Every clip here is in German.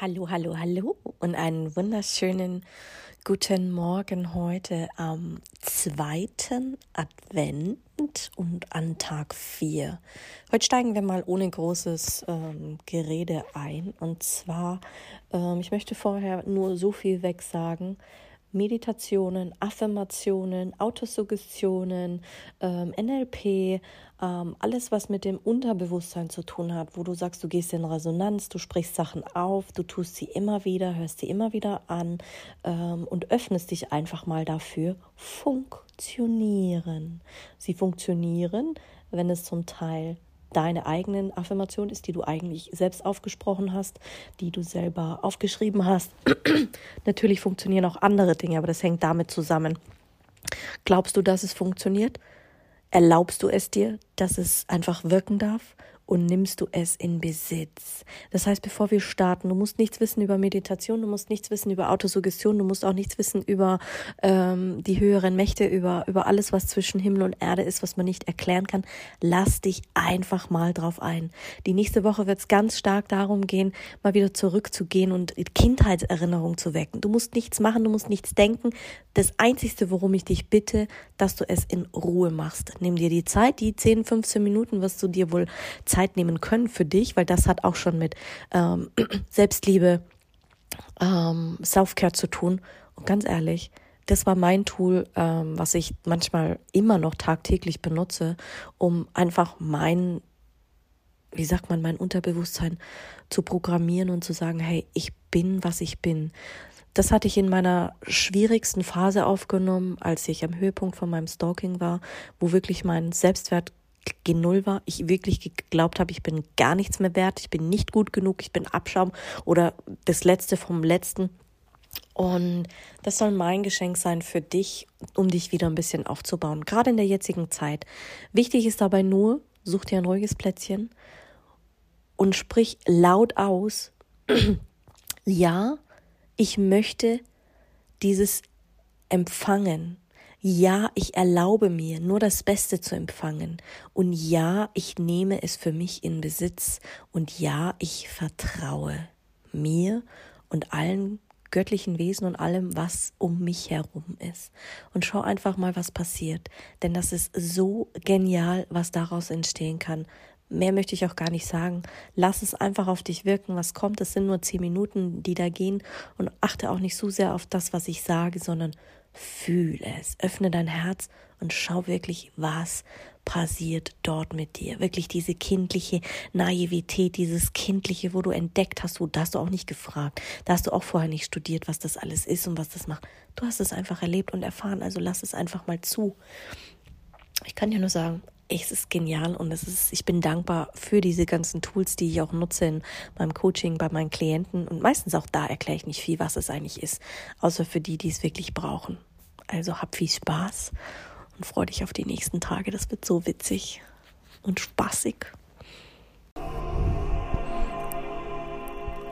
Hallo, hallo, hallo und einen wunderschönen guten Morgen heute am zweiten Advent und an Tag vier. Heute steigen wir mal ohne großes ähm, Gerede ein und zwar, ähm, ich möchte vorher nur so viel weg sagen, Meditationen, Affirmationen, Autosuggestionen, ähm, NLP, ähm, alles, was mit dem Unterbewusstsein zu tun hat, wo du sagst, du gehst in Resonanz, du sprichst Sachen auf, du tust sie immer wieder, hörst sie immer wieder an ähm, und öffnest dich einfach mal dafür, funktionieren. Sie funktionieren, wenn es zum Teil deine eigenen Affirmation ist, die du eigentlich selbst aufgesprochen hast, die du selber aufgeschrieben hast. Natürlich funktionieren auch andere Dinge, aber das hängt damit zusammen. Glaubst du, dass es funktioniert? Erlaubst du es dir, dass es einfach wirken darf? Und nimmst du es in Besitz. Das heißt, bevor wir starten, du musst nichts wissen über Meditation, du musst nichts wissen über Autosuggestion, du musst auch nichts wissen über ähm, die höheren Mächte, über, über alles, was zwischen Himmel und Erde ist, was man nicht erklären kann. Lass dich einfach mal drauf ein. Die nächste Woche wird es ganz stark darum gehen, mal wieder zurückzugehen und Kindheitserinnerung zu wecken. Du musst nichts machen, du musst nichts denken. Das Einzige, worum ich dich bitte, dass du es in Ruhe machst. Nimm dir die Zeit, die 10, 15 Minuten wirst du dir wohl Zeit nehmen können für dich, weil das hat auch schon mit ähm, Selbstliebe, ähm, Self-Care zu tun. Und ganz ehrlich, das war mein Tool, ähm, was ich manchmal immer noch tagtäglich benutze, um einfach mein, wie sagt man, mein Unterbewusstsein zu programmieren und zu sagen, hey, ich bin, was ich bin. Das hatte ich in meiner schwierigsten Phase aufgenommen, als ich am Höhepunkt von meinem Stalking war, wo wirklich mein Selbstwert G0 war, ich wirklich geglaubt habe, ich bin gar nichts mehr wert, ich bin nicht gut genug, ich bin Abschaum oder das Letzte vom Letzten. Und das soll mein Geschenk sein für dich, um dich wieder ein bisschen aufzubauen, gerade in der jetzigen Zeit. Wichtig ist dabei nur, such dir ein ruhiges Plätzchen und sprich laut aus, ja, ich möchte dieses empfangen. Ja, ich erlaube mir, nur das Beste zu empfangen. Und ja, ich nehme es für mich in Besitz. Und ja, ich vertraue mir und allen göttlichen Wesen und allem, was um mich herum ist. Und schau einfach mal, was passiert. Denn das ist so genial, was daraus entstehen kann. Mehr möchte ich auch gar nicht sagen. Lass es einfach auf dich wirken, was kommt. Es sind nur zehn Minuten, die da gehen. Und achte auch nicht so sehr auf das, was ich sage, sondern Fühl es, öffne dein Herz und schau wirklich, was passiert dort mit dir. Wirklich diese kindliche Naivität, dieses kindliche, wo du entdeckt hast, wo da du auch nicht gefragt. Da hast du auch vorher nicht studiert, was das alles ist und was das macht. Du hast es einfach erlebt und erfahren, also lass es einfach mal zu. Ich kann dir nur sagen, es ist genial und es ist, ich bin dankbar für diese ganzen Tools, die ich auch nutze in meinem Coaching bei meinen Klienten. Und meistens auch da erkläre ich nicht viel, was es eigentlich ist, außer für die, die es wirklich brauchen. Also hab viel Spaß und freue dich auf die nächsten Tage. Das wird so witzig und spaßig.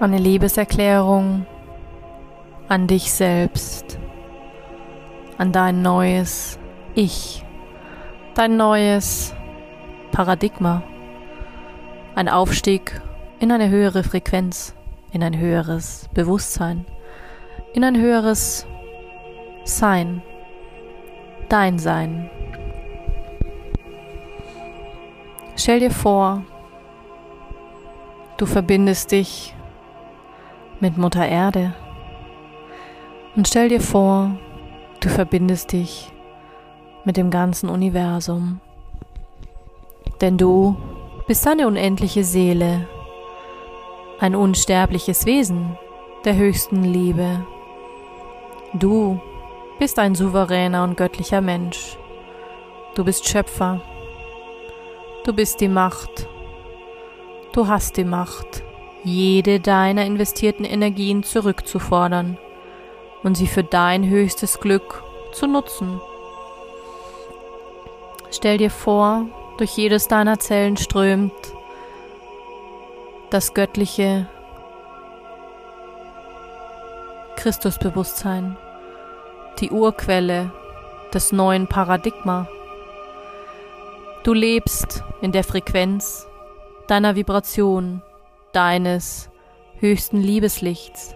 Eine Liebeserklärung an dich selbst, an dein neues Ich dein neues Paradigma, ein Aufstieg in eine höhere Frequenz, in ein höheres Bewusstsein, in ein höheres Sein, dein Sein. Stell dir vor, du verbindest dich mit Mutter Erde. Und stell dir vor, du verbindest dich mit dem ganzen Universum. Denn du bist eine unendliche Seele, ein unsterbliches Wesen der höchsten Liebe. Du bist ein souveräner und göttlicher Mensch. Du bist Schöpfer. Du bist die Macht. Du hast die Macht, jede deiner investierten Energien zurückzufordern, und sie für dein höchstes Glück zu nutzen. Stell dir vor, durch jedes deiner Zellen strömt das göttliche Christusbewusstsein, die Urquelle des neuen Paradigma. Du lebst in der Frequenz deiner Vibration, deines höchsten Liebeslichts.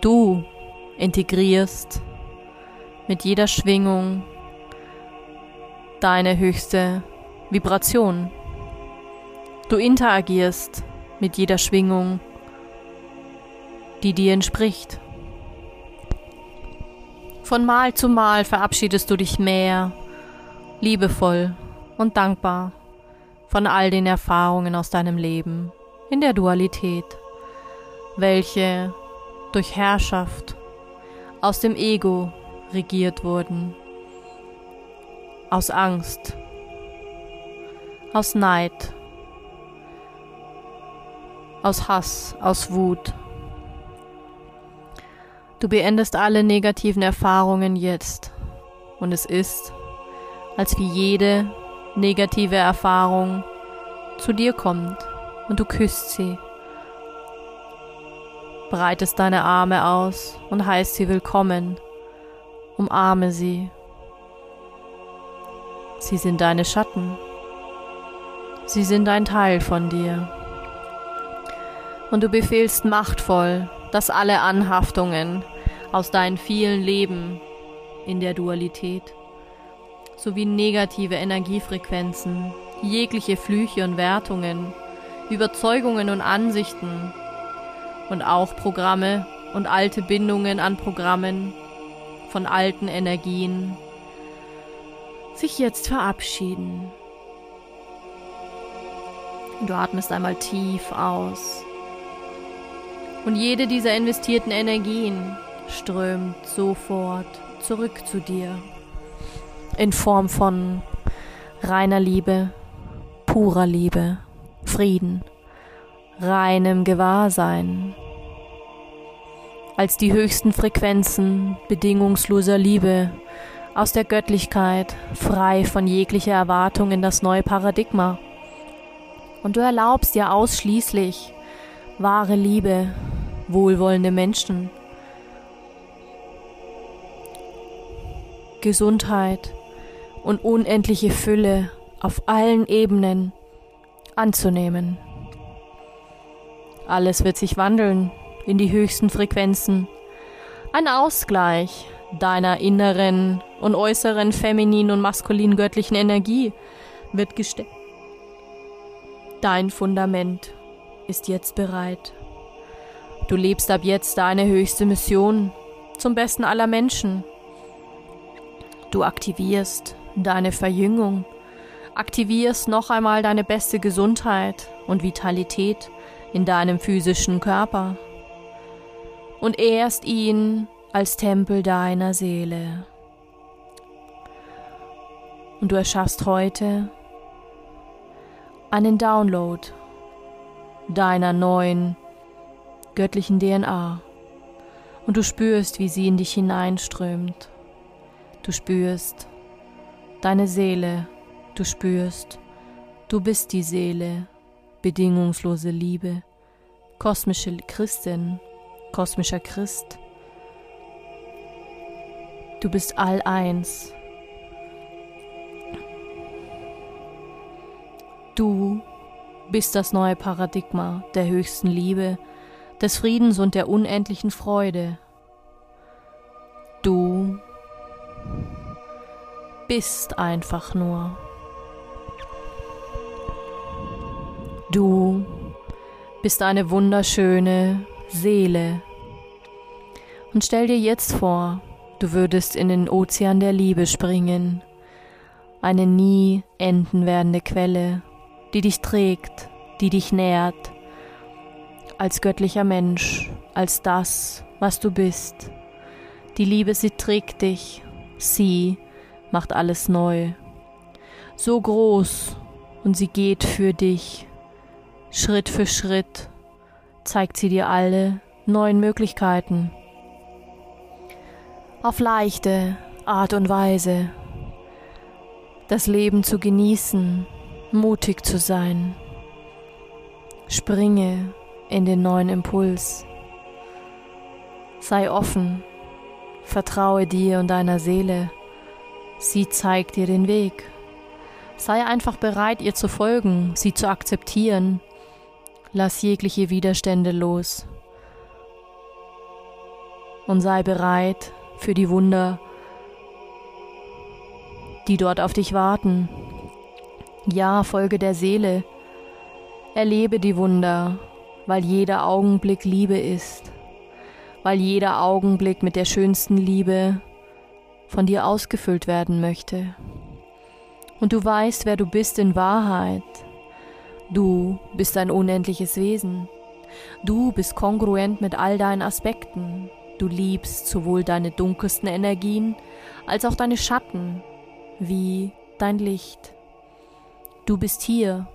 Du integrierst mit jeder Schwingung deine höchste Vibration. Du interagierst mit jeder Schwingung, die dir entspricht. Von Mal zu Mal verabschiedest du dich mehr, liebevoll und dankbar von all den Erfahrungen aus deinem Leben in der Dualität, welche durch Herrschaft aus dem Ego regiert wurden, aus Angst, aus Neid, aus Hass, aus Wut. Du beendest alle negativen Erfahrungen jetzt und es ist, als wie jede negative Erfahrung zu dir kommt und du küsst sie breitest deine Arme aus und heißt sie willkommen. Umarme sie. Sie sind deine Schatten. Sie sind ein Teil von dir. Und du befehlst machtvoll, dass alle Anhaftungen aus deinen vielen Leben in der Dualität sowie negative Energiefrequenzen, jegliche Flüche und Wertungen, Überzeugungen und Ansichten und auch Programme und alte Bindungen an Programmen von alten Energien sich jetzt verabschieden. Du atmest einmal tief aus. Und jede dieser investierten Energien strömt sofort zurück zu dir. In Form von reiner Liebe, purer Liebe, Frieden, reinem Gewahrsein, als die höchsten Frequenzen bedingungsloser Liebe aus der Göttlichkeit, frei von jeglicher Erwartung in das neue Paradigma. Und du erlaubst dir ausschließlich wahre Liebe, wohlwollende Menschen, Gesundheit und unendliche Fülle auf allen Ebenen anzunehmen. Alles wird sich wandeln in die höchsten Frequenzen. Ein Ausgleich deiner inneren und äußeren femininen und maskulinen göttlichen Energie wird gestellt. Dein Fundament ist jetzt bereit. Du lebst ab jetzt deine höchste Mission zum besten aller Menschen. Du aktivierst deine Verjüngung, aktivierst noch einmal deine beste Gesundheit und Vitalität in deinem physischen Körper und ehrst ihn als Tempel deiner Seele. Und du erschaffst heute einen Download deiner neuen göttlichen DNA und du spürst, wie sie in dich hineinströmt. Du spürst deine Seele, du spürst, du bist die Seele, bedingungslose Liebe, kosmische Christin, kosmischer Christ. Du bist all eins. Du bist das neue Paradigma der höchsten Liebe, des Friedens und der unendlichen Freude. Du bist einfach nur. Du bist eine wunderschöne Seele. Und stell dir jetzt vor, du würdest in den Ozean der Liebe springen, eine nie enden werdende Quelle, die dich trägt, die dich nährt, als göttlicher Mensch, als das, was du bist. Die Liebe, sie trägt dich, sie macht alles neu. So groß und sie geht für dich Schritt für Schritt zeigt sie dir alle neuen Möglichkeiten. Auf leichte Art und Weise das Leben zu genießen, mutig zu sein. Springe in den neuen Impuls. Sei offen, vertraue dir und deiner Seele. Sie zeigt dir den Weg. Sei einfach bereit, ihr zu folgen, sie zu akzeptieren. Lass jegliche Widerstände los. Und sei bereit für die Wunder, die dort auf dich warten. Ja, folge der Seele. Erlebe die Wunder, weil jeder Augenblick Liebe ist, weil jeder Augenblick mit der schönsten Liebe von dir ausgefüllt werden möchte. Und du weißt, wer du bist in Wahrheit. Du bist ein unendliches Wesen. Du bist kongruent mit all deinen Aspekten. Du liebst sowohl deine dunkelsten Energien als auch deine Schatten, wie dein Licht. Du bist hier,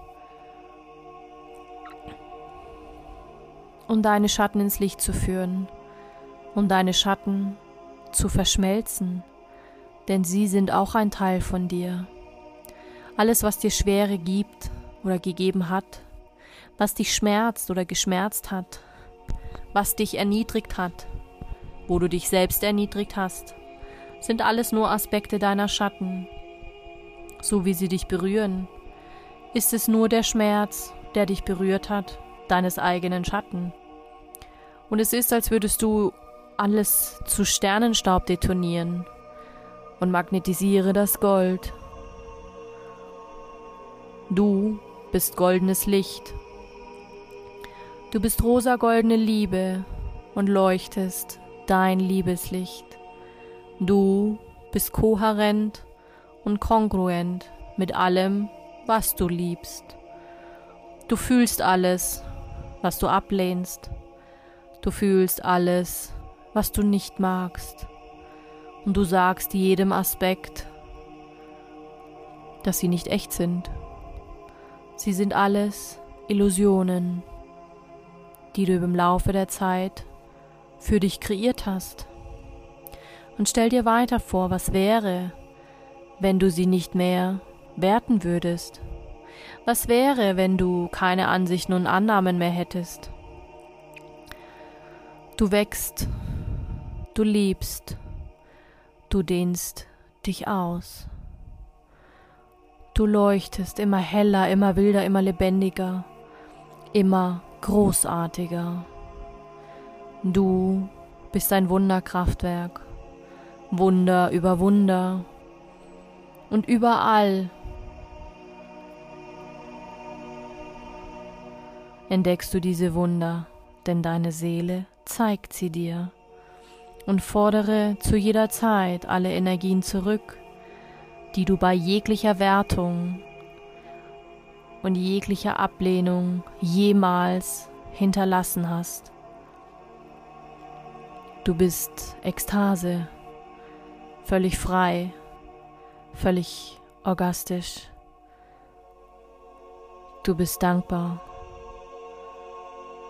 um deine Schatten ins Licht zu führen, um deine Schatten zu verschmelzen, denn sie sind auch ein Teil von dir. Alles, was dir Schwere gibt oder gegeben hat, was dich schmerzt oder geschmerzt hat, was dich erniedrigt hat, wo du dich selbst erniedrigt hast, sind alles nur Aspekte deiner Schatten. So wie sie dich berühren, ist es nur der Schmerz, der dich berührt hat, deines eigenen Schatten. Und es ist, als würdest du alles zu Sternenstaub detonieren und magnetisiere das Gold. Du bist goldenes Licht. Du bist rosa-goldene Liebe und leuchtest dein Liebeslicht. Du bist kohärent und kongruent mit allem, was du liebst. Du fühlst alles, was du ablehnst. Du fühlst alles, was du nicht magst. Und du sagst jedem Aspekt, dass sie nicht echt sind. Sie sind alles Illusionen, die du im Laufe der Zeit für dich kreiert hast. Und stell dir weiter vor, was wäre, wenn du sie nicht mehr werten würdest? Was wäre, wenn du keine Ansichten und Annahmen mehr hättest? Du wächst, du liebst, du dehnst dich aus. Du leuchtest immer heller, immer wilder, immer lebendiger, immer großartiger. Du bist ein Wunderkraftwerk. Wunder über Wunder. Und überall entdeckst du diese Wunder, denn deine Seele zeigt sie dir. Und fordere zu jeder Zeit alle Energien zurück, die du bei jeglicher Wertung und jeglicher Ablehnung jemals hinterlassen hast. Du bist Ekstase, völlig frei, völlig orgastisch. Du bist dankbar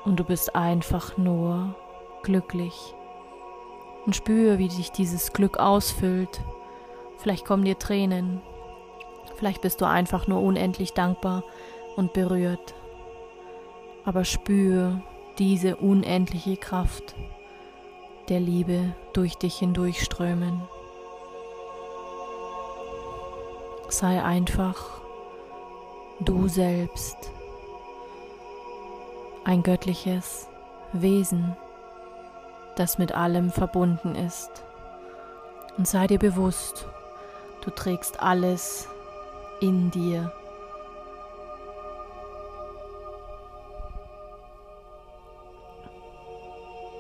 und du bist einfach nur glücklich. Und spüre, wie dich dieses Glück ausfüllt. Vielleicht kommen dir Tränen. Vielleicht bist du einfach nur unendlich dankbar und berührt. Aber spüre diese unendliche Kraft der Liebe durch dich hindurchströmen. Sei einfach du selbst, ein göttliches Wesen, das mit allem verbunden ist. Und sei dir bewusst, du trägst alles in dir